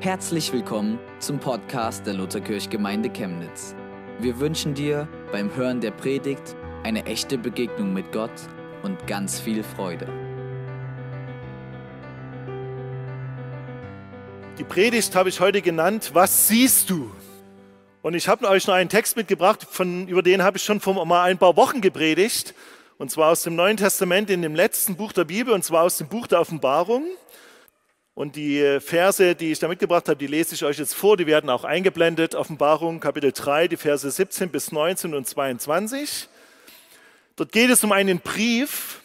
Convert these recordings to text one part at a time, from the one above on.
Herzlich willkommen zum Podcast der Lutherkirchgemeinde Chemnitz. Wir wünschen dir beim Hören der Predigt eine echte Begegnung mit Gott und ganz viel Freude. Die Predigt habe ich heute genannt, was siehst du? Und ich habe euch noch einen Text mitgebracht, von, über den habe ich schon vor mal ein paar Wochen gepredigt. Und zwar aus dem Neuen Testament in dem letzten Buch der Bibel, und zwar aus dem Buch der Offenbarung. Und die Verse, die ich da mitgebracht habe, die lese ich euch jetzt vor, die werden auch eingeblendet. Offenbarung Kapitel 3, die Verse 17 bis 19 und 22. Dort geht es um einen Brief,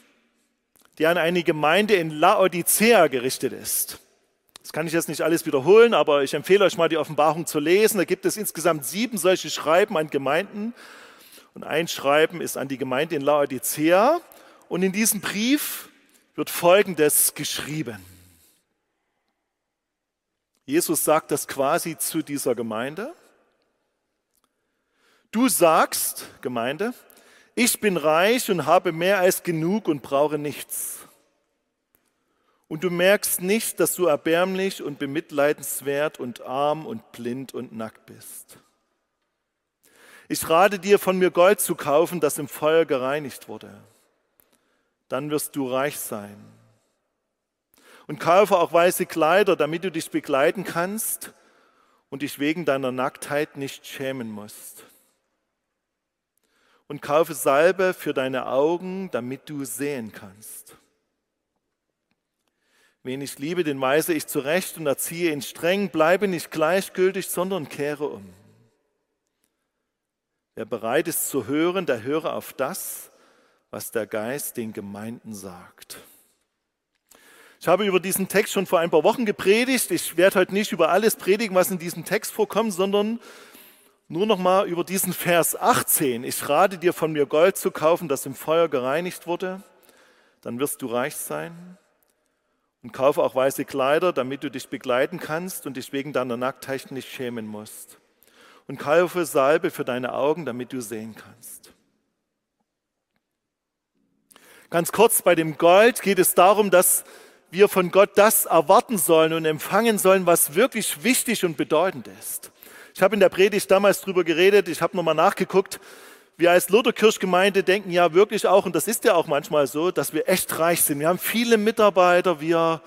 der an eine Gemeinde in Laodicea gerichtet ist. Das kann ich jetzt nicht alles wiederholen, aber ich empfehle euch mal die Offenbarung zu lesen. Da gibt es insgesamt sieben solche Schreiben an Gemeinden. Und ein Schreiben ist an die Gemeinde in Laodicea. Und in diesem Brief wird Folgendes geschrieben. Jesus sagt das quasi zu dieser Gemeinde. Du sagst, Gemeinde, ich bin reich und habe mehr als genug und brauche nichts. Und du merkst nicht, dass du erbärmlich und bemitleidenswert und arm und blind und nackt bist. Ich rate dir, von mir Gold zu kaufen, das im Feuer gereinigt wurde. Dann wirst du reich sein und kaufe auch weiße Kleider, damit du dich begleiten kannst und dich wegen deiner Nacktheit nicht schämen musst. Und kaufe Salbe für deine Augen, damit du sehen kannst. Wen ich liebe, den weise ich zurecht und erziehe ihn streng, bleibe nicht gleichgültig, sondern kehre um. Wer bereit ist zu hören, der höre auf das, was der Geist den Gemeinden sagt. Ich habe über diesen Text schon vor ein paar Wochen gepredigt. Ich werde heute nicht über alles predigen, was in diesem Text vorkommt, sondern nur noch mal über diesen Vers 18. Ich rate dir von mir Gold zu kaufen, das im Feuer gereinigt wurde, dann wirst du reich sein. Und kaufe auch weiße Kleider, damit du dich begleiten kannst und dich wegen deiner Nacktheit nicht schämen musst. Und kaufe Salbe für deine Augen, damit du sehen kannst. Ganz kurz, bei dem Gold geht es darum, dass wir von Gott das erwarten sollen und empfangen sollen, was wirklich wichtig und bedeutend ist. Ich habe in der Predigt damals darüber geredet, ich habe nochmal nachgeguckt. Wir als Lutherkirchgemeinde denken ja wirklich auch, und das ist ja auch manchmal so, dass wir echt reich sind. Wir haben viele Mitarbeiter, wir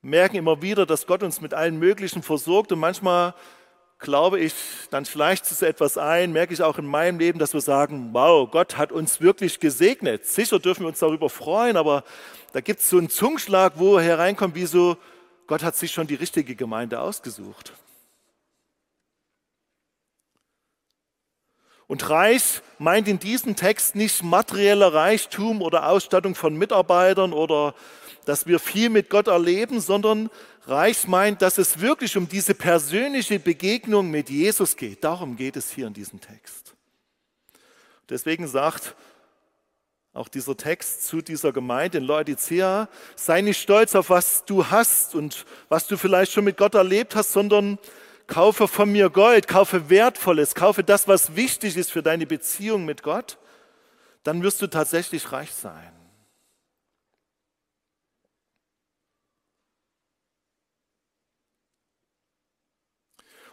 merken immer wieder, dass Gott uns mit allen Möglichen versorgt und manchmal glaube ich, dann schleicht es etwas ein, merke ich auch in meinem Leben, dass wir sagen, wow, Gott hat uns wirklich gesegnet. Sicher dürfen wir uns darüber freuen, aber da gibt es so einen Zungenschlag, wo hereinkommt, wie so, Gott hat sich schon die richtige Gemeinde ausgesucht. Und reich meint in diesem Text nicht materieller Reichtum oder Ausstattung von Mitarbeitern oder dass wir viel mit Gott erleben, sondern reich meint, dass es wirklich um diese persönliche Begegnung mit Jesus geht. Darum geht es hier in diesem Text. Deswegen sagt auch dieser Text zu dieser Gemeinde in Laodicea, sei nicht stolz auf was du hast und was du vielleicht schon mit Gott erlebt hast, sondern kaufe von mir Gold, kaufe Wertvolles, kaufe das, was wichtig ist für deine Beziehung mit Gott, dann wirst du tatsächlich reich sein.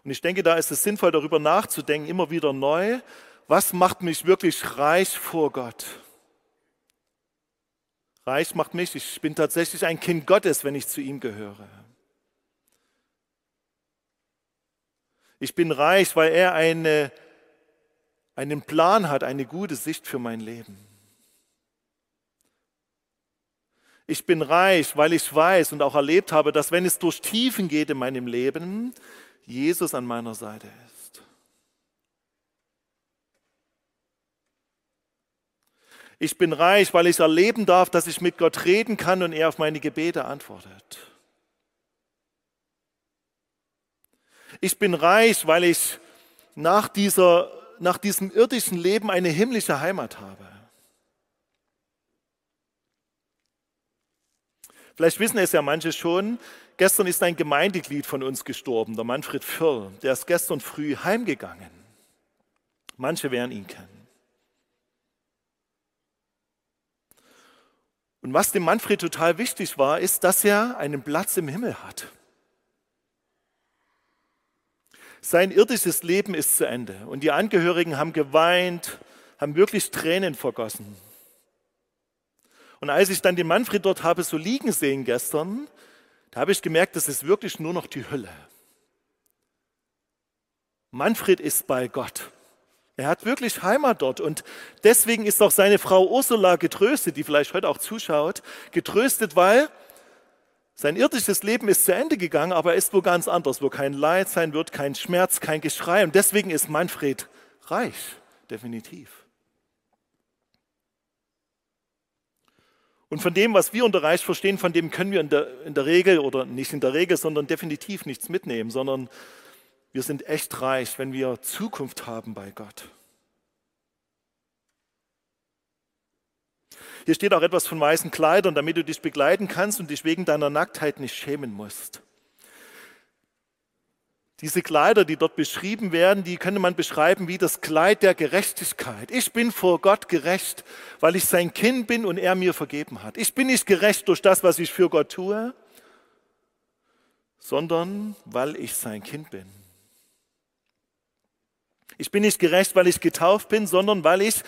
Und ich denke, da ist es sinnvoll, darüber nachzudenken, immer wieder neu, was macht mich wirklich reich vor Gott? Reich macht mich, ich bin tatsächlich ein Kind Gottes, wenn ich zu ihm gehöre. Ich bin reich, weil er eine, einen Plan hat, eine gute Sicht für mein Leben. Ich bin reich, weil ich weiß und auch erlebt habe, dass wenn es durch Tiefen geht in meinem Leben, Jesus an meiner Seite ist. Ich bin reich, weil ich erleben darf, dass ich mit Gott reden kann und er auf meine Gebete antwortet. Ich bin reich, weil ich nach, dieser, nach diesem irdischen Leben eine himmlische Heimat habe. Vielleicht wissen es ja manche schon, gestern ist ein Gemeindeglied von uns gestorben, der Manfred Firl. Der ist gestern früh heimgegangen. Manche werden ihn kennen. Und was dem Manfred total wichtig war, ist, dass er einen Platz im Himmel hat. Sein irdisches Leben ist zu Ende und die Angehörigen haben geweint, haben wirklich Tränen vergossen. Und als ich dann den Manfred dort habe so liegen sehen gestern, da habe ich gemerkt, das ist wirklich nur noch die Hölle. Manfred ist bei Gott. Er hat wirklich Heimat dort und deswegen ist auch seine Frau Ursula getröstet, die vielleicht heute auch zuschaut, getröstet, weil sein irdisches Leben ist zu Ende gegangen, aber er ist wo ganz anders, wo kein Leid sein wird, kein Schmerz, kein Geschrei. Und deswegen ist Manfred reich, definitiv. Und von dem, was wir unter reich verstehen, von dem können wir in der, in der Regel oder nicht in der Regel, sondern definitiv nichts mitnehmen, sondern wir sind echt reich, wenn wir Zukunft haben bei Gott. Hier steht auch etwas von weißen Kleidern, damit du dich begleiten kannst und dich wegen deiner Nacktheit nicht schämen musst. Diese Kleider, die dort beschrieben werden, die könnte man beschreiben wie das Kleid der Gerechtigkeit. Ich bin vor Gott gerecht, weil ich sein Kind bin und er mir vergeben hat. Ich bin nicht gerecht durch das, was ich für Gott tue, sondern weil ich sein Kind bin. Ich bin nicht gerecht, weil ich getauft bin, sondern weil ich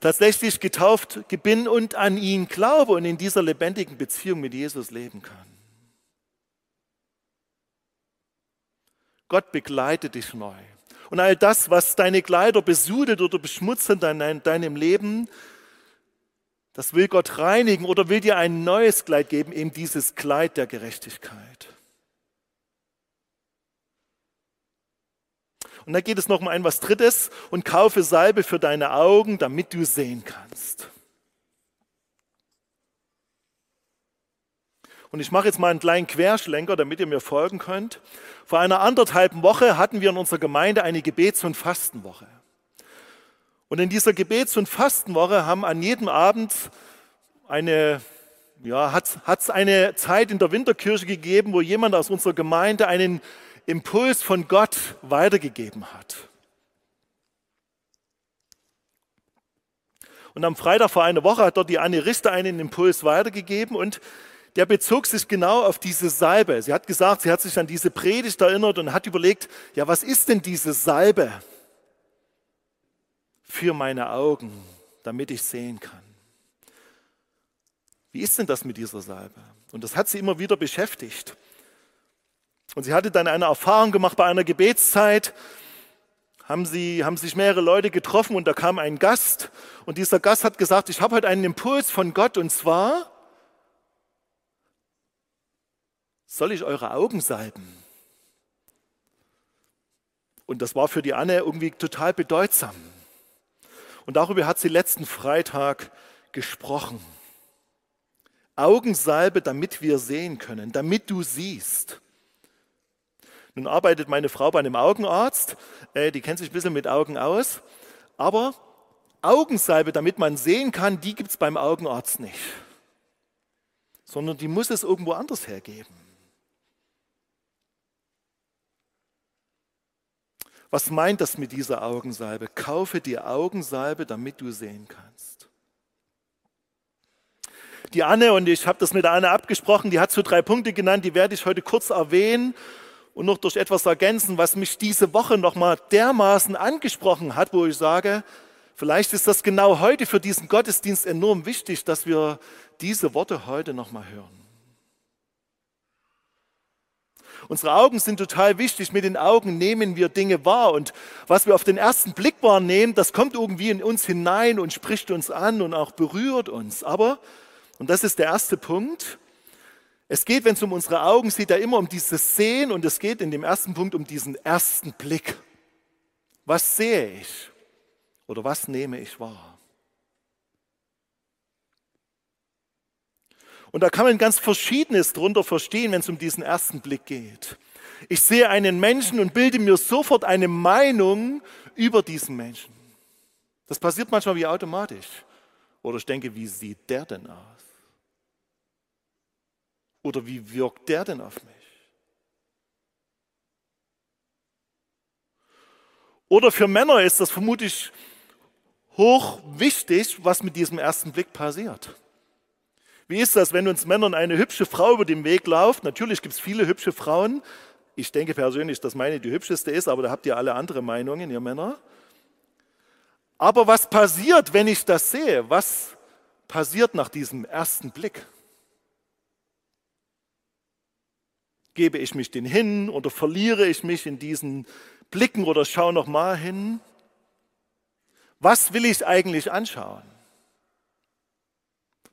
tatsächlich getauft bin und an ihn glaube und in dieser lebendigen Beziehung mit Jesus leben kann. Gott begleitet dich neu. Und all das, was deine Kleider besudelt oder beschmutzt in deinem Leben, das will Gott reinigen oder will dir ein neues Kleid geben, eben dieses Kleid der Gerechtigkeit. Und da geht es noch um ein was Drittes und kaufe Salbe für deine Augen, damit du sehen kannst. Und ich mache jetzt mal einen kleinen Querschlenker, damit ihr mir folgen könnt. Vor einer anderthalben Woche hatten wir in unserer Gemeinde eine Gebets- und Fastenwoche. Und in dieser Gebets- und Fastenwoche haben an jedem Abend eine, ja, hat es eine Zeit in der Winterkirche gegeben, wo jemand aus unserer Gemeinde einen Impuls von Gott weitergegeben hat. Und am Freitag vor einer Woche hat dort die Anne Richter einen Impuls weitergegeben und der bezog sich genau auf diese Salbe. Sie hat gesagt, sie hat sich an diese Predigt erinnert und hat überlegt, ja, was ist denn diese Salbe für meine Augen, damit ich sehen kann? Wie ist denn das mit dieser Salbe? Und das hat sie immer wieder beschäftigt. Und sie hatte dann eine Erfahrung gemacht bei einer Gebetszeit, haben, sie, haben sich mehrere Leute getroffen und da kam ein Gast und dieser Gast hat gesagt, ich habe heute einen Impuls von Gott und zwar, soll ich eure Augen salben? Und das war für die Anne irgendwie total bedeutsam. Und darüber hat sie letzten Freitag gesprochen. Augensalbe, damit wir sehen können, damit du siehst. Nun arbeitet meine Frau bei einem Augenarzt, äh, die kennt sich ein bisschen mit Augen aus, aber Augensalbe, damit man sehen kann, die gibt es beim Augenarzt nicht, sondern die muss es irgendwo anders hergeben. Was meint das mit dieser Augensalbe? Kaufe dir Augensalbe, damit du sehen kannst. Die Anne, und ich habe das mit der Anne abgesprochen, die hat so drei Punkte genannt, die werde ich heute kurz erwähnen und noch durch etwas ergänzen, was mich diese Woche nochmal dermaßen angesprochen hat, wo ich sage, vielleicht ist das genau heute für diesen Gottesdienst enorm wichtig, dass wir diese Worte heute nochmal hören. Unsere Augen sind total wichtig. Mit den Augen nehmen wir Dinge wahr. Und was wir auf den ersten Blick wahrnehmen, das kommt irgendwie in uns hinein und spricht uns an und auch berührt uns. Aber, und das ist der erste Punkt, es geht, wenn es um unsere Augen geht, ja immer um dieses Sehen und es geht in dem ersten Punkt um diesen ersten Blick. Was sehe ich oder was nehme ich wahr? Und da kann man ganz Verschiedenes drunter verstehen, wenn es um diesen ersten Blick geht. Ich sehe einen Menschen und bilde mir sofort eine Meinung über diesen Menschen. Das passiert manchmal wie automatisch. Oder ich denke, wie sieht der denn aus? Oder wie wirkt der denn auf mich? Oder für Männer ist das vermutlich hoch wichtig, was mit diesem ersten Blick passiert. Wie ist das, wenn uns Männern eine hübsche Frau über den Weg läuft? Natürlich gibt es viele hübsche Frauen. Ich denke persönlich, dass meine die hübscheste ist, aber da habt ihr alle andere Meinungen, ihr Männer. Aber was passiert, wenn ich das sehe? Was passiert nach diesem ersten Blick? Gebe ich mich den hin oder verliere ich mich in diesen Blicken oder schaue noch mal hin? Was will ich eigentlich anschauen?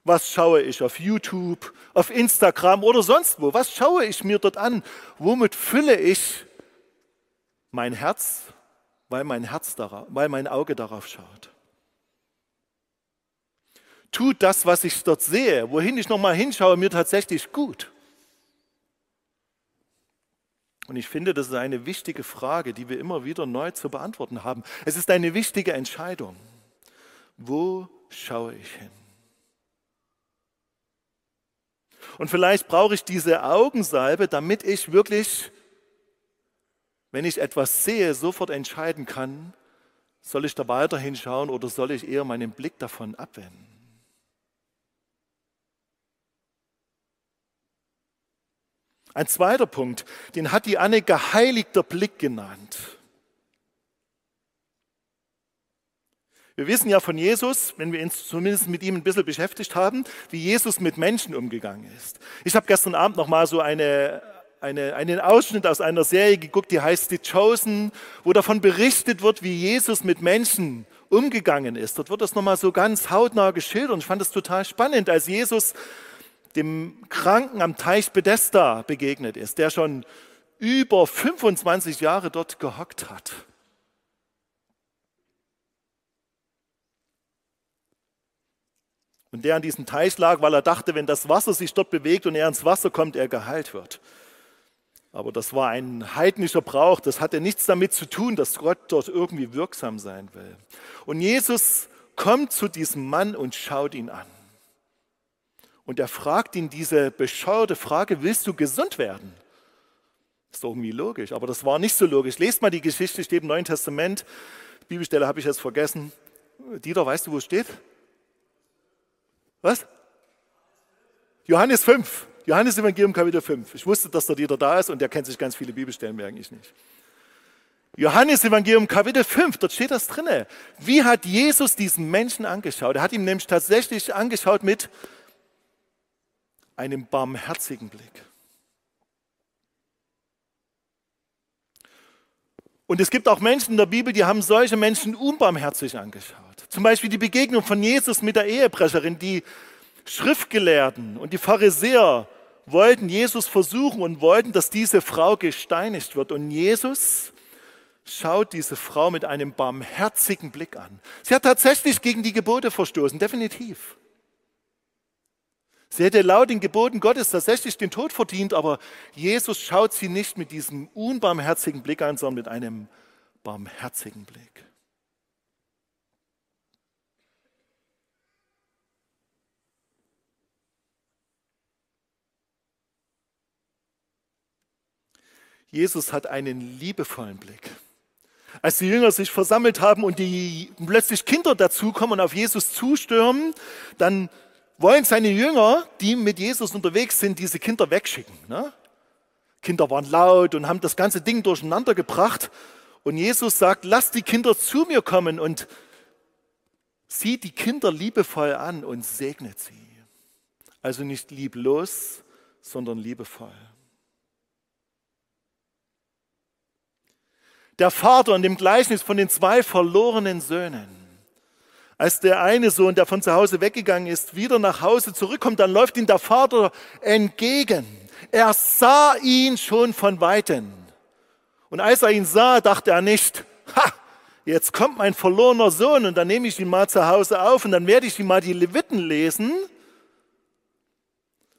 Was schaue ich auf YouTube, auf Instagram oder sonst wo? Was schaue ich mir dort an? Womit fülle ich mein Herz, weil mein Herz darauf, weil mein Auge darauf schaut? Tut das, was ich dort sehe, wohin ich nochmal hinschaue, mir tatsächlich gut? Und ich finde, das ist eine wichtige Frage, die wir immer wieder neu zu beantworten haben. Es ist eine wichtige Entscheidung. Wo schaue ich hin? Und vielleicht brauche ich diese Augensalbe, damit ich wirklich, wenn ich etwas sehe, sofort entscheiden kann, soll ich da weiterhin schauen oder soll ich eher meinen Blick davon abwenden? Ein zweiter Punkt, den hat die Anne geheiligter Blick genannt. Wir wissen ja von Jesus, wenn wir uns zumindest mit ihm ein bisschen beschäftigt haben, wie Jesus mit Menschen umgegangen ist. Ich habe gestern Abend noch mal so eine, eine, einen Ausschnitt aus einer Serie geguckt, die heißt The Chosen, wo davon berichtet wird, wie Jesus mit Menschen umgegangen ist. Dort wird das nochmal so ganz hautnah geschildert und ich fand das total spannend, als Jesus dem Kranken am Teich Bethesda begegnet ist, der schon über 25 Jahre dort gehockt hat. Und der an diesem Teich lag, weil er dachte, wenn das Wasser sich dort bewegt und er ins Wasser kommt, er geheilt wird. Aber das war ein heidnischer Brauch, das hatte nichts damit zu tun, dass Gott dort irgendwie wirksam sein will. Und Jesus kommt zu diesem Mann und schaut ihn an. Und er fragt ihn diese bescheuerte Frage, willst du gesund werden? Ist irgendwie logisch, aber das war nicht so logisch. Lest mal die Geschichte, steht im Neuen Testament. Bibelstelle habe ich jetzt vergessen. Dieter, weißt du, wo es steht? Was? Johannes 5. Johannes Evangelium Kapitel 5. Ich wusste, dass der Dieter da ist und der kennt sich ganz viele Bibelstellen, merke ich nicht. Johannes Evangelium Kapitel 5, dort steht das drinne. Wie hat Jesus diesen Menschen angeschaut? Er hat ihn nämlich tatsächlich angeschaut mit einem barmherzigen Blick. Und es gibt auch Menschen in der Bibel, die haben solche Menschen unbarmherzig angeschaut. Zum Beispiel die Begegnung von Jesus mit der Ehebrecherin. Die Schriftgelehrten und die Pharisäer wollten Jesus versuchen und wollten, dass diese Frau gesteinigt wird. Und Jesus schaut diese Frau mit einem barmherzigen Blick an. Sie hat tatsächlich gegen die Gebote verstoßen, definitiv. Sie hätte laut den Geboten Gottes tatsächlich den Tod verdient, aber Jesus schaut sie nicht mit diesem unbarmherzigen Blick an, sondern mit einem barmherzigen Blick. Jesus hat einen liebevollen Blick. Als die Jünger sich versammelt haben und die plötzlich Kinder dazukommen und auf Jesus zustürmen, dann wollen seine Jünger, die mit Jesus unterwegs sind, diese Kinder wegschicken. Ne? Kinder waren laut und haben das ganze Ding durcheinander gebracht. Und Jesus sagt, lasst die Kinder zu mir kommen und sieht die Kinder liebevoll an und segnet sie. Also nicht lieblos, sondern liebevoll. Der Vater in dem Gleichnis von den zwei verlorenen Söhnen. Als der eine Sohn, der von zu Hause weggegangen ist, wieder nach Hause zurückkommt, dann läuft ihm der Vater entgegen. Er sah ihn schon von weitem. Und als er ihn sah, dachte er nicht, ha, jetzt kommt mein verlorener Sohn und dann nehme ich ihn mal zu Hause auf und dann werde ich ihm mal die Leviten lesen.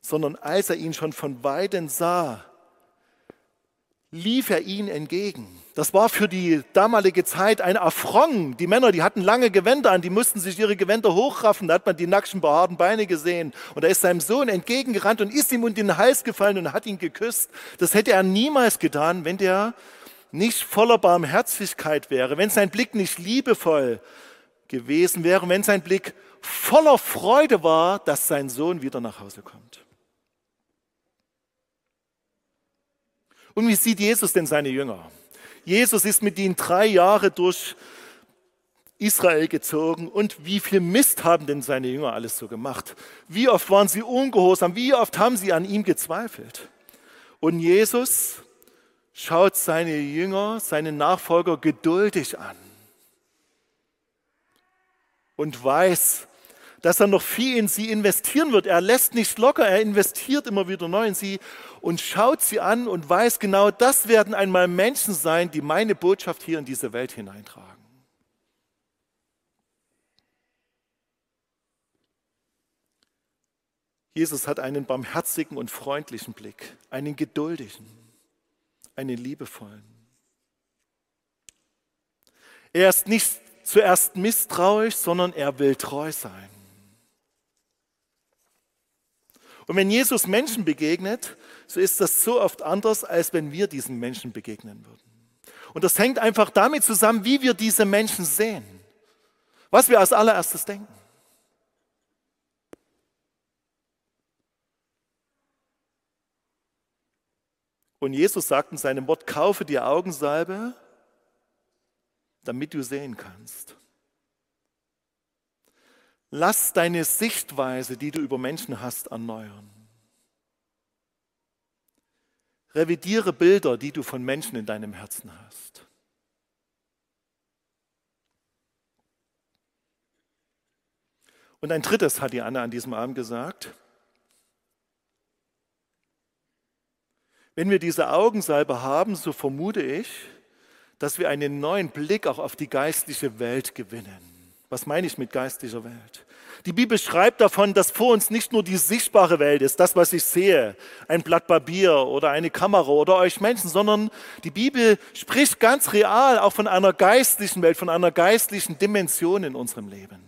Sondern als er ihn schon von weitem sah, lief er ihn entgegen. Das war für die damalige Zeit ein Affront. Die Männer, die hatten lange Gewänder an, die mussten sich ihre Gewänder hochraffen. Da hat man die nackten, behaarten Beine gesehen. Und da ist seinem Sohn entgegengerannt und ist ihm unter den Hals gefallen und hat ihn geküsst. Das hätte er niemals getan, wenn der nicht voller Barmherzigkeit wäre, wenn sein Blick nicht liebevoll, gewesen wäre, wenn sein Blick voller Freude war, dass sein Sohn wieder nach Hause kommt. Und wie sieht Jesus denn seine Jünger? Jesus ist mit ihnen drei Jahre durch Israel gezogen und wie viel Mist haben denn seine Jünger alles so gemacht? Wie oft waren sie ungehorsam? Wie oft haben sie an ihm gezweifelt? Und Jesus schaut seine Jünger, seine Nachfolger geduldig an und weiß, dass er noch viel in sie investieren wird. Er lässt nicht locker, er investiert immer wieder neu in sie und schaut sie an und weiß genau, das werden einmal Menschen sein, die meine Botschaft hier in diese Welt hineintragen. Jesus hat einen barmherzigen und freundlichen Blick, einen geduldigen, einen liebevollen. Er ist nicht zuerst misstrauisch, sondern er will treu sein. Und wenn Jesus Menschen begegnet, so ist das so oft anders, als wenn wir diesen Menschen begegnen würden. Und das hängt einfach damit zusammen, wie wir diese Menschen sehen. Was wir als allererstes denken. Und Jesus sagt in seinem Wort, kaufe dir Augensalbe, damit du sehen kannst. Lass deine Sichtweise, die du über Menschen hast, erneuern. Revidiere Bilder, die du von Menschen in deinem Herzen hast. Und ein drittes hat die Anna an diesem Abend gesagt. Wenn wir diese Augensalbe haben, so vermute ich, dass wir einen neuen Blick auch auf die geistliche Welt gewinnen. Was meine ich mit geistlicher Welt? Die Bibel schreibt davon, dass vor uns nicht nur die sichtbare Welt ist, das, was ich sehe, ein Blatt Papier oder eine Kamera oder euch Menschen, sondern die Bibel spricht ganz real auch von einer geistlichen Welt, von einer geistlichen Dimension in unserem Leben.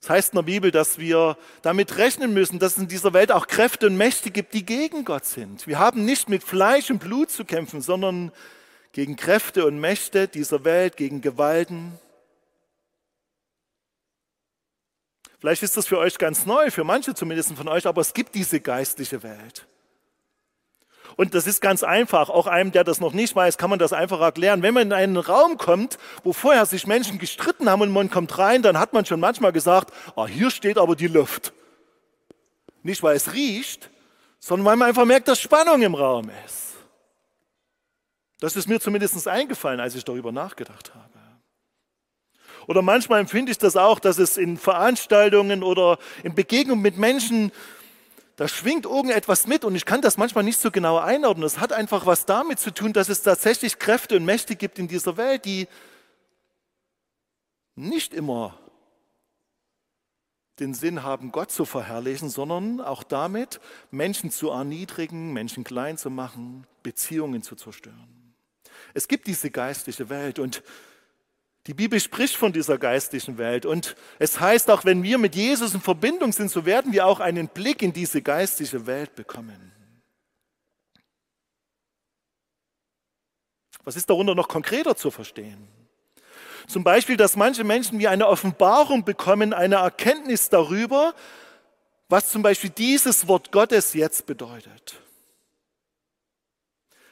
Es das heißt in der Bibel, dass wir damit rechnen müssen, dass es in dieser Welt auch Kräfte und Mächte gibt, die gegen Gott sind. Wir haben nicht mit Fleisch und Blut zu kämpfen, sondern gegen Kräfte und Mächte dieser Welt, gegen Gewalten. Vielleicht ist das für euch ganz neu, für manche zumindest von euch, aber es gibt diese geistliche Welt. Und das ist ganz einfach. Auch einem, der das noch nicht weiß, kann man das einfach erklären. Wenn man in einen Raum kommt, wo vorher sich Menschen gestritten haben und man kommt rein, dann hat man schon manchmal gesagt, ah, hier steht aber die Luft. Nicht, weil es riecht, sondern weil man einfach merkt, dass Spannung im Raum ist. Das ist mir zumindest eingefallen, als ich darüber nachgedacht habe. Oder manchmal empfinde ich das auch, dass es in Veranstaltungen oder in Begegnungen mit Menschen, da schwingt irgendetwas mit und ich kann das manchmal nicht so genau einordnen. Das hat einfach was damit zu tun, dass es tatsächlich Kräfte und Mächte gibt in dieser Welt, die nicht immer den Sinn haben, Gott zu verherrlichen, sondern auch damit, Menschen zu erniedrigen, Menschen klein zu machen, Beziehungen zu zerstören. Es gibt diese geistliche Welt und die Bibel spricht von dieser geistlichen Welt und es heißt auch, wenn wir mit Jesus in Verbindung sind, so werden wir auch einen Blick in diese geistliche Welt bekommen. Was ist darunter noch konkreter zu verstehen? Zum Beispiel, dass manche Menschen wie eine Offenbarung bekommen, eine Erkenntnis darüber, was zum Beispiel dieses Wort Gottes jetzt bedeutet.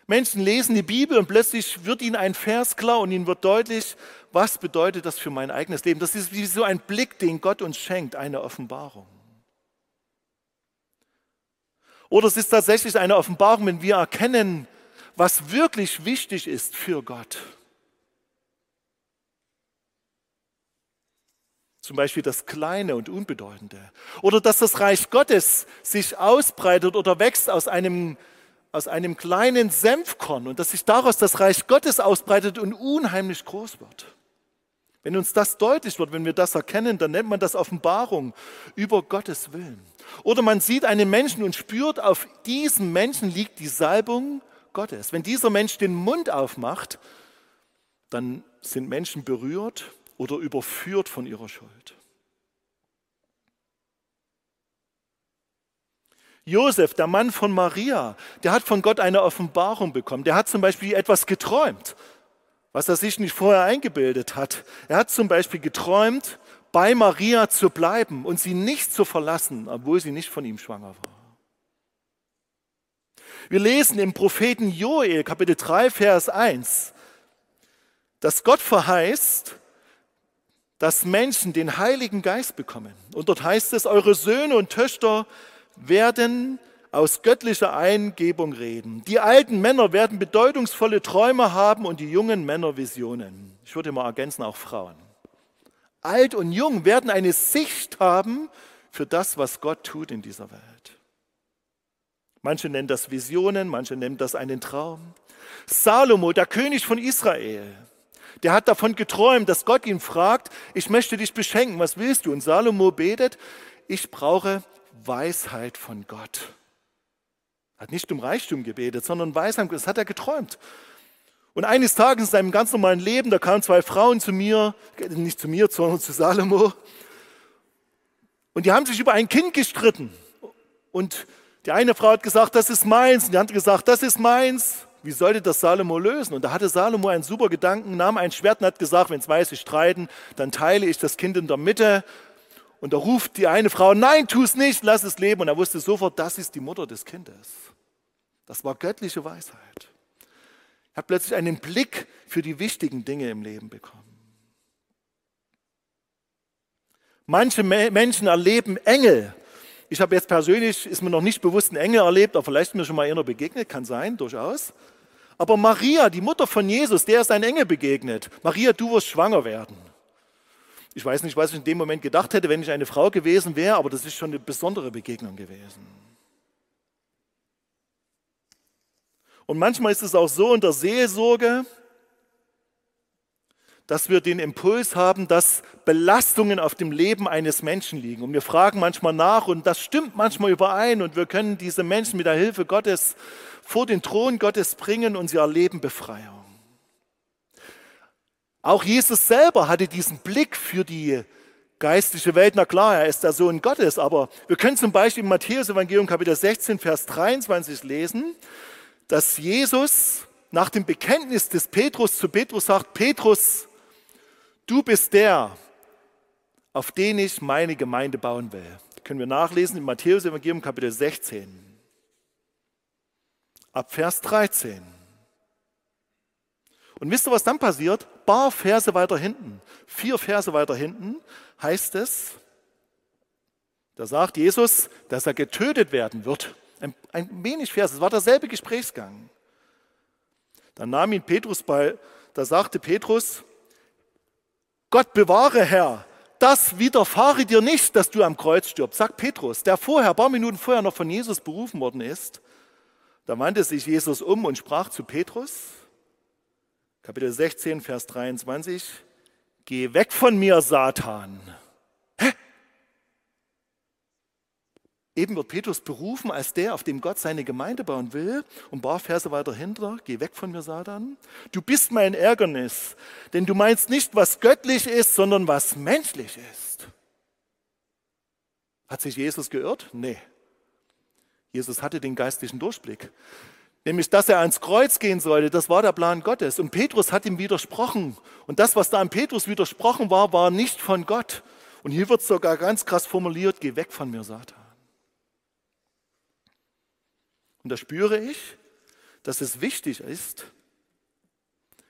Menschen lesen die Bibel und plötzlich wird ihnen ein Vers klar und ihnen wird deutlich, was bedeutet das für mein eigenes Leben. Das ist wie so ein Blick, den Gott uns schenkt, eine Offenbarung. Oder es ist tatsächlich eine Offenbarung, wenn wir erkennen, was wirklich wichtig ist für Gott. Zum Beispiel das Kleine und Unbedeutende. Oder dass das Reich Gottes sich ausbreitet oder wächst aus einem aus einem kleinen Senfkorn und dass sich daraus das Reich Gottes ausbreitet und unheimlich groß wird. Wenn uns das deutlich wird, wenn wir das erkennen, dann nennt man das Offenbarung über Gottes Willen. Oder man sieht einen Menschen und spürt, auf diesem Menschen liegt die Salbung Gottes. Wenn dieser Mensch den Mund aufmacht, dann sind Menschen berührt oder überführt von ihrer Schuld. Josef, der Mann von Maria, der hat von Gott eine Offenbarung bekommen. Der hat zum Beispiel etwas geträumt. was er sich nicht vorher eingebildet hat. Er hat zum Beispiel geträumt, bei Maria zu bleiben und sie nicht zu verlassen, obwohl sie nicht von ihm schwanger war. Wir lesen im Propheten Joel, Kapitel 3, Vers 1, dass Gott verheißt, dass Menschen den Heiligen Geist bekommen. Und dort heißt es, eure Söhne und Töchter werden aus göttlicher Eingebung reden. Die alten Männer werden bedeutungsvolle Träume haben und die jungen Männer Visionen. Ich würde mal ergänzen, auch Frauen. Alt und jung werden eine Sicht haben für das, was Gott tut in dieser Welt. Manche nennen das Visionen, manche nennen das einen Traum. Salomo, der König von Israel, der hat davon geträumt, dass Gott ihn fragt, ich möchte dich beschenken, was willst du? Und Salomo betet, ich brauche Weisheit von Gott. Hat nicht um Reichtum gebetet, sondern Weisheit, das hat er geträumt. Und eines Tages in seinem ganz normalen Leben, da kamen zwei Frauen zu mir, nicht zu mir, sondern zu Salomo. Und die haben sich über ein Kind gestritten. Und die eine Frau hat gesagt, das ist meins. Und die andere gesagt, das ist meins. Wie sollte das Salomo lösen? Und da hatte Salomo einen super Gedanken, nahm ein Schwert und hat gesagt, wenn zwei sich streiten, dann teile ich das Kind in der Mitte. Und da ruft die eine Frau, nein, tu es nicht, lass es leben. Und er wusste sofort, das ist die Mutter des Kindes. Das war göttliche Weisheit. Er hat plötzlich einen Blick für die wichtigen Dinge im Leben bekommen. Manche Menschen erleben Engel. Ich habe jetzt persönlich, ist mir noch nicht bewusst, einen Engel erlebt, aber vielleicht ist mir schon mal einer begegnet, kann sein, durchaus. Aber Maria, die Mutter von Jesus, der ist ein Engel begegnet. Maria, du wirst schwanger werden. Ich weiß nicht, was ich in dem Moment gedacht hätte, wenn ich eine Frau gewesen wäre, aber das ist schon eine besondere Begegnung gewesen. Und manchmal ist es auch so in der Seelsorge, dass wir den Impuls haben, dass Belastungen auf dem Leben eines Menschen liegen. Und wir fragen manchmal nach und das stimmt manchmal überein und wir können diese Menschen mit der Hilfe Gottes vor den Thron Gottes bringen und sie erleben Befreiung. Auch Jesus selber hatte diesen Blick für die geistliche Welt. Na klar, er ist der Sohn Gottes, aber wir können zum Beispiel im Matthäus Evangelium Kapitel 16, Vers 23 lesen, dass Jesus nach dem Bekenntnis des Petrus zu Petrus sagt, Petrus, du bist der, auf den ich meine Gemeinde bauen will. Das können wir nachlesen im Matthäus Evangelium Kapitel 16. Ab Vers 13. Und wisst ihr, was dann passiert? Ein paar Verse weiter hinten, vier Verse weiter hinten heißt es, da sagt Jesus, dass er getötet werden wird. Ein, ein wenig Vers, es war derselbe Gesprächsgang. Dann nahm ihn Petrus bei, da sagte Petrus, Gott bewahre, Herr, das widerfahre dir nicht, dass du am Kreuz stirbst, sagt Petrus, der vorher, ein paar Minuten vorher noch von Jesus berufen worden ist. Da wandte sich Jesus um und sprach zu Petrus, Kapitel 16, Vers 23, Geh weg von mir, Satan. Eben wird Petrus berufen als der, auf dem Gott seine Gemeinde bauen will. Und ein paar Verse weiter hinter, geh weg von mir, Satan. Du bist mein Ärgernis, denn du meinst nicht, was göttlich ist, sondern was menschlich ist. Hat sich Jesus geirrt? Nee. Jesus hatte den geistlichen Durchblick. Nämlich, dass er ans Kreuz gehen sollte, das war der Plan Gottes. Und Petrus hat ihm widersprochen. Und das, was da an Petrus widersprochen war, war nicht von Gott. Und hier wird sogar ganz krass formuliert, geh weg von mir, Satan. Und da spüre ich, dass es wichtig ist,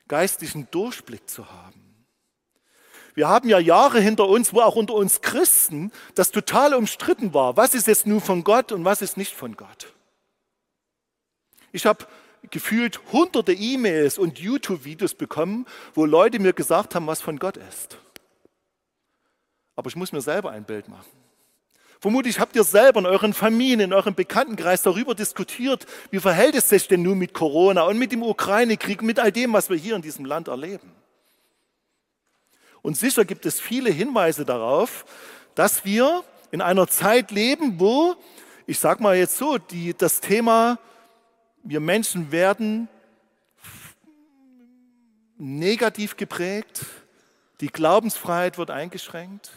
geistlichen Durchblick zu haben. Wir haben ja Jahre hinter uns, wo auch unter uns Christen das total umstritten war. Was ist jetzt nun von Gott und was ist nicht von Gott? Ich habe gefühlt hunderte E-Mails und YouTube-Videos bekommen, wo Leute mir gesagt haben, was von Gott ist. Aber ich muss mir selber ein Bild machen. Vermutlich habt ihr selber in euren Familien, in eurem Bekanntenkreis darüber diskutiert, wie verhält es sich denn nun mit Corona und mit dem Ukraine-Krieg, mit all dem, was wir hier in diesem Land erleben. Und sicher gibt es viele Hinweise darauf, dass wir in einer Zeit leben, wo, ich sage mal jetzt so, die, das Thema, wir Menschen werden negativ geprägt, die Glaubensfreiheit wird eingeschränkt,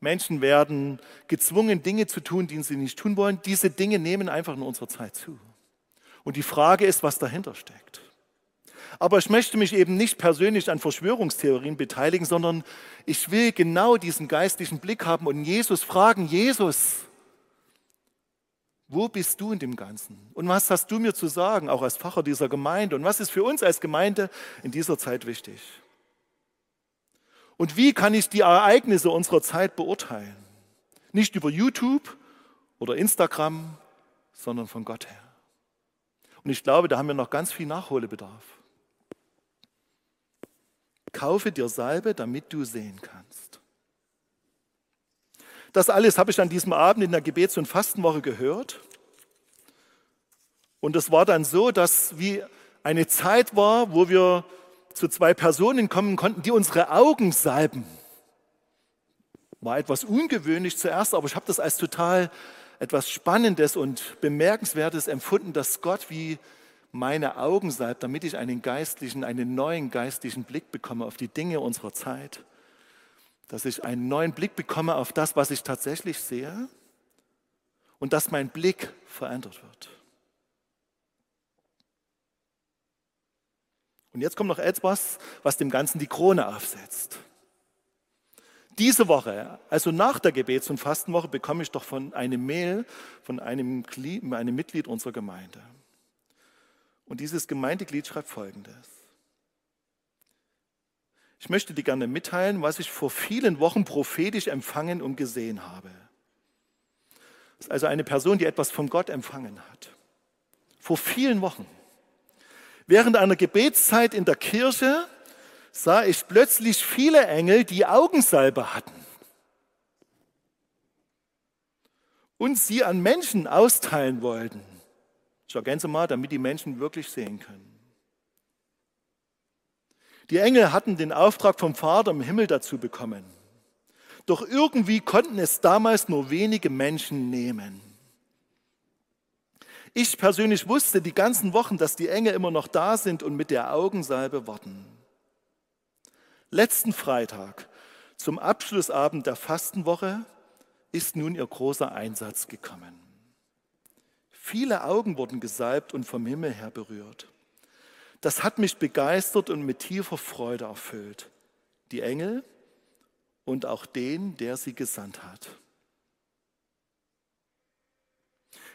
Menschen werden gezwungen, Dinge zu tun, die sie nicht tun wollen. Diese Dinge nehmen einfach in unserer Zeit zu. Und die Frage ist, was dahinter steckt. Aber ich möchte mich eben nicht persönlich an Verschwörungstheorien beteiligen, sondern ich will genau diesen geistlichen Blick haben und Jesus fragen, Jesus, wo bist du in dem Ganzen? Und was hast du mir zu sagen, auch als Pfarrer dieser Gemeinde? Und was ist für uns als Gemeinde in dieser Zeit wichtig? Und wie kann ich die Ereignisse unserer Zeit beurteilen? Nicht über YouTube oder Instagram, sondern von Gott her. Und ich glaube, da haben wir noch ganz viel Nachholbedarf. Kaufe dir Salbe, damit du sehen kannst. Das alles habe ich an diesem Abend in der Gebets- und Fastenwoche gehört. Und es war dann so, dass wie eine Zeit war, wo wir zu zwei Personen kommen konnten, die unsere Augen salben. War etwas ungewöhnlich zuerst, aber ich habe das als total etwas Spannendes und Bemerkenswertes empfunden, dass Gott wie meine Augen salbt, damit ich einen geistlichen, einen neuen geistlichen Blick bekomme auf die Dinge unserer Zeit. Dass ich einen neuen Blick bekomme auf das, was ich tatsächlich sehe und dass mein Blick verändert wird. Und jetzt kommt noch etwas, was dem Ganzen die Krone aufsetzt. Diese Woche, also nach der Gebets- und Fastenwoche, bekomme ich doch von einem Mail von einem, einem Mitglied unserer Gemeinde. Und dieses Gemeindeglied schreibt Folgendes. Ich möchte dir gerne mitteilen, was ich vor vielen Wochen prophetisch empfangen und gesehen habe. Das ist also eine Person, die etwas von Gott empfangen hat. Vor vielen Wochen. Während einer Gebetszeit in der Kirche sah ich plötzlich viele Engel, die Augensalbe hatten und sie an Menschen austeilen wollten. Ich ergänze mal, damit die Menschen wirklich sehen können. Die Engel hatten den Auftrag vom Vater im Himmel dazu bekommen. Doch irgendwie konnten es damals nur wenige Menschen nehmen. Ich persönlich wusste die ganzen Wochen, dass die Engel immer noch da sind und mit der Augensalbe warten. Letzten Freitag, zum Abschlussabend der Fastenwoche, ist nun ihr großer Einsatz gekommen. Viele Augen wurden gesalbt und vom Himmel her berührt. Das hat mich begeistert und mit tiefer Freude erfüllt. Die Engel und auch den, der sie gesandt hat.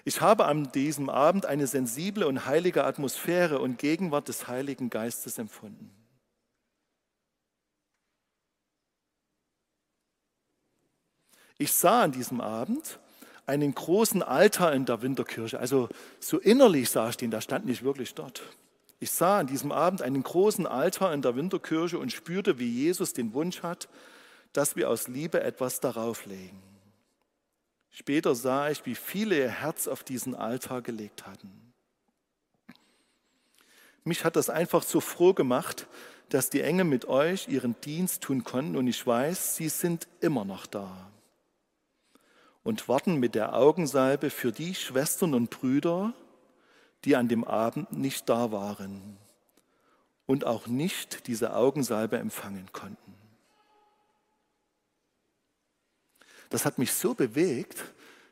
Ich habe an diesem Abend eine sensible und heilige Atmosphäre und Gegenwart des Heiligen Geistes empfunden. Ich sah an diesem Abend einen großen Altar in der Winterkirche. Also so innerlich sah ich den, da stand nicht wirklich dort. Ich sah an diesem Abend einen großen Altar in der Winterkirche und spürte, wie Jesus den Wunsch hat, dass wir aus Liebe etwas darauf legen. Später sah ich, wie viele ihr Herz auf diesen Altar gelegt hatten. Mich hat das einfach so froh gemacht, dass die Engel mit euch ihren Dienst tun konnten und ich weiß, sie sind immer noch da und warten mit der Augensalbe für die Schwestern und Brüder, die an dem Abend nicht da waren und auch nicht diese Augensalbe empfangen konnten. Das hat mich so bewegt,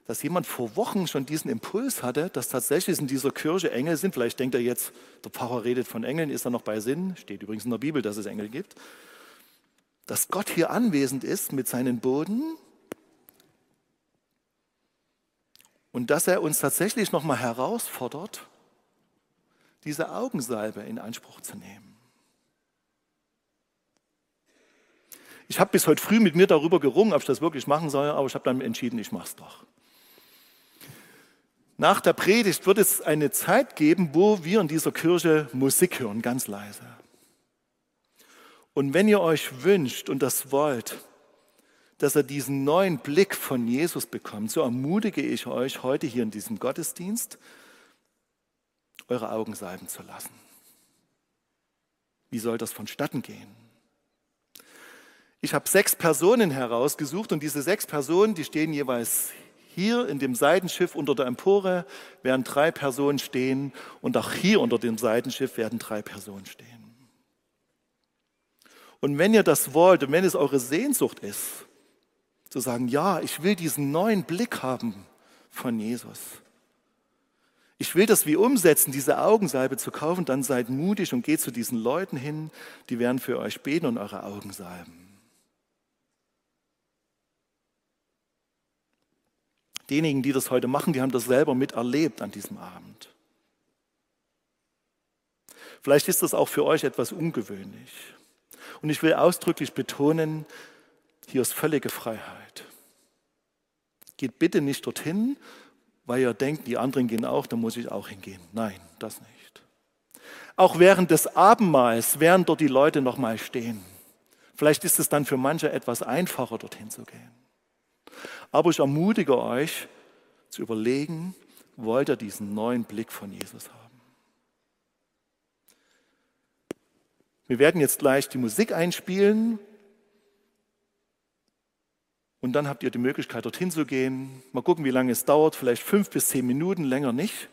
dass jemand vor Wochen schon diesen Impuls hatte, dass tatsächlich in dieser Kirche Engel sind. Vielleicht denkt er jetzt, der Pfarrer redet von Engeln, ist er noch bei Sinn? Steht übrigens in der Bibel, dass es Engel gibt. Dass Gott hier anwesend ist mit seinen Boden und dass er uns tatsächlich nochmal herausfordert, diese Augensalbe in Anspruch zu nehmen. Ich habe bis heute früh mit mir darüber gerungen, ob ich das wirklich machen soll, aber ich habe dann entschieden, ich mache es doch. Nach der Predigt wird es eine Zeit geben, wo wir in dieser Kirche Musik hören, ganz leise. Und wenn ihr euch wünscht und das wollt, dass ihr diesen neuen Blick von Jesus bekommt, so ermutige ich euch heute hier in diesem Gottesdienst, eure Augen salben zu lassen. Wie soll das vonstatten gehen? Ich habe sechs Personen herausgesucht und diese sechs Personen, die stehen jeweils hier in dem Seitenschiff unter der Empore, werden drei Personen stehen und auch hier unter dem Seitenschiff werden drei Personen stehen. Und wenn ihr das wollt und wenn es eure Sehnsucht ist, zu sagen, ja, ich will diesen neuen Blick haben von Jesus. Ich will das wie umsetzen, diese Augensalbe zu kaufen, dann seid mutig und geht zu diesen Leuten hin, die werden für euch beten und eure Augen salben. Diejenigen, die das heute machen, die haben das selber miterlebt an diesem Abend. Vielleicht ist das auch für euch etwas ungewöhnlich. Und ich will ausdrücklich betonen, hier ist völlige Freiheit. Geht bitte nicht dorthin, weil ihr denkt, die anderen gehen auch, dann muss ich auch hingehen. Nein, das nicht. Auch während des Abendmahls werden dort die Leute noch mal stehen. Vielleicht ist es dann für manche etwas einfacher, dorthin zu gehen. Aber ich ermutige euch zu überlegen, wollt ihr diesen neuen Blick von Jesus haben? Wir werden jetzt gleich die Musik einspielen und dann habt ihr die Möglichkeit, dorthin zu gehen. Mal gucken, wie lange es dauert, vielleicht fünf bis zehn Minuten, länger nicht.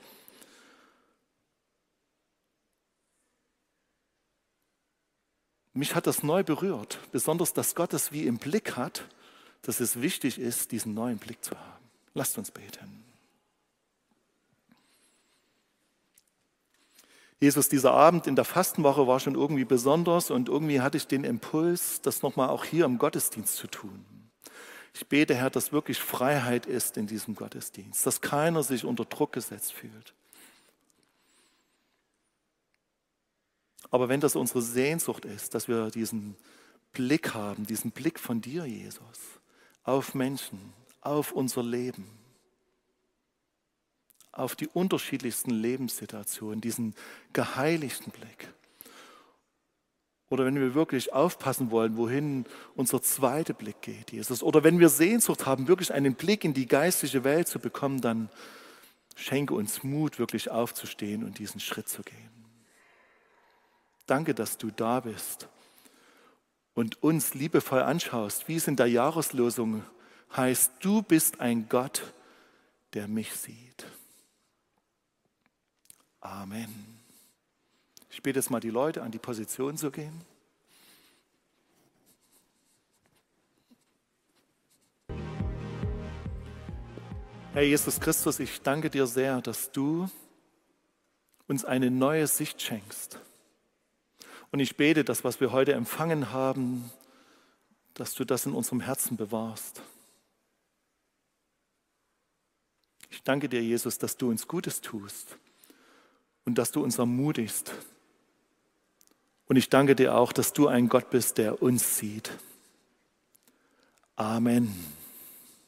Mich hat das neu berührt, besonders, dass Gott es wie im Blick hat, dass es wichtig ist, diesen neuen Blick zu haben. Lasst uns beten. Jesus, dieser Abend in der Fastenwoche war schon irgendwie besonders und irgendwie hatte ich den Impuls, das nochmal auch hier im Gottesdienst zu tun. Ich bete, Herr, dass wirklich Freiheit ist in diesem Gottesdienst, dass keiner sich unter Druck gesetzt fühlt. Aber wenn das unsere Sehnsucht ist, dass wir diesen Blick haben, diesen Blick von dir, Jesus, auf Menschen, auf unser Leben, auf die unterschiedlichsten Lebenssituationen, diesen geheiligten Blick. Oder wenn wir wirklich aufpassen wollen, wohin unser zweiter Blick geht, Jesus. Oder wenn wir Sehnsucht haben, wirklich einen Blick in die geistliche Welt zu bekommen, dann schenke uns Mut, wirklich aufzustehen und diesen Schritt zu gehen. Danke, dass du da bist und uns liebevoll anschaust, wie es in der Jahreslosung heißt, du bist ein Gott, der mich sieht. Amen. Ich bitte jetzt mal die Leute, an die Position zu gehen. Herr Jesus Christus, ich danke dir sehr, dass du uns eine neue Sicht schenkst. Und ich bete, dass was wir heute empfangen haben, dass du das in unserem Herzen bewahrst. Ich danke dir, Jesus, dass du uns Gutes tust und dass du uns ermutigst. Und ich danke dir auch, dass du ein Gott bist, der uns sieht. Amen.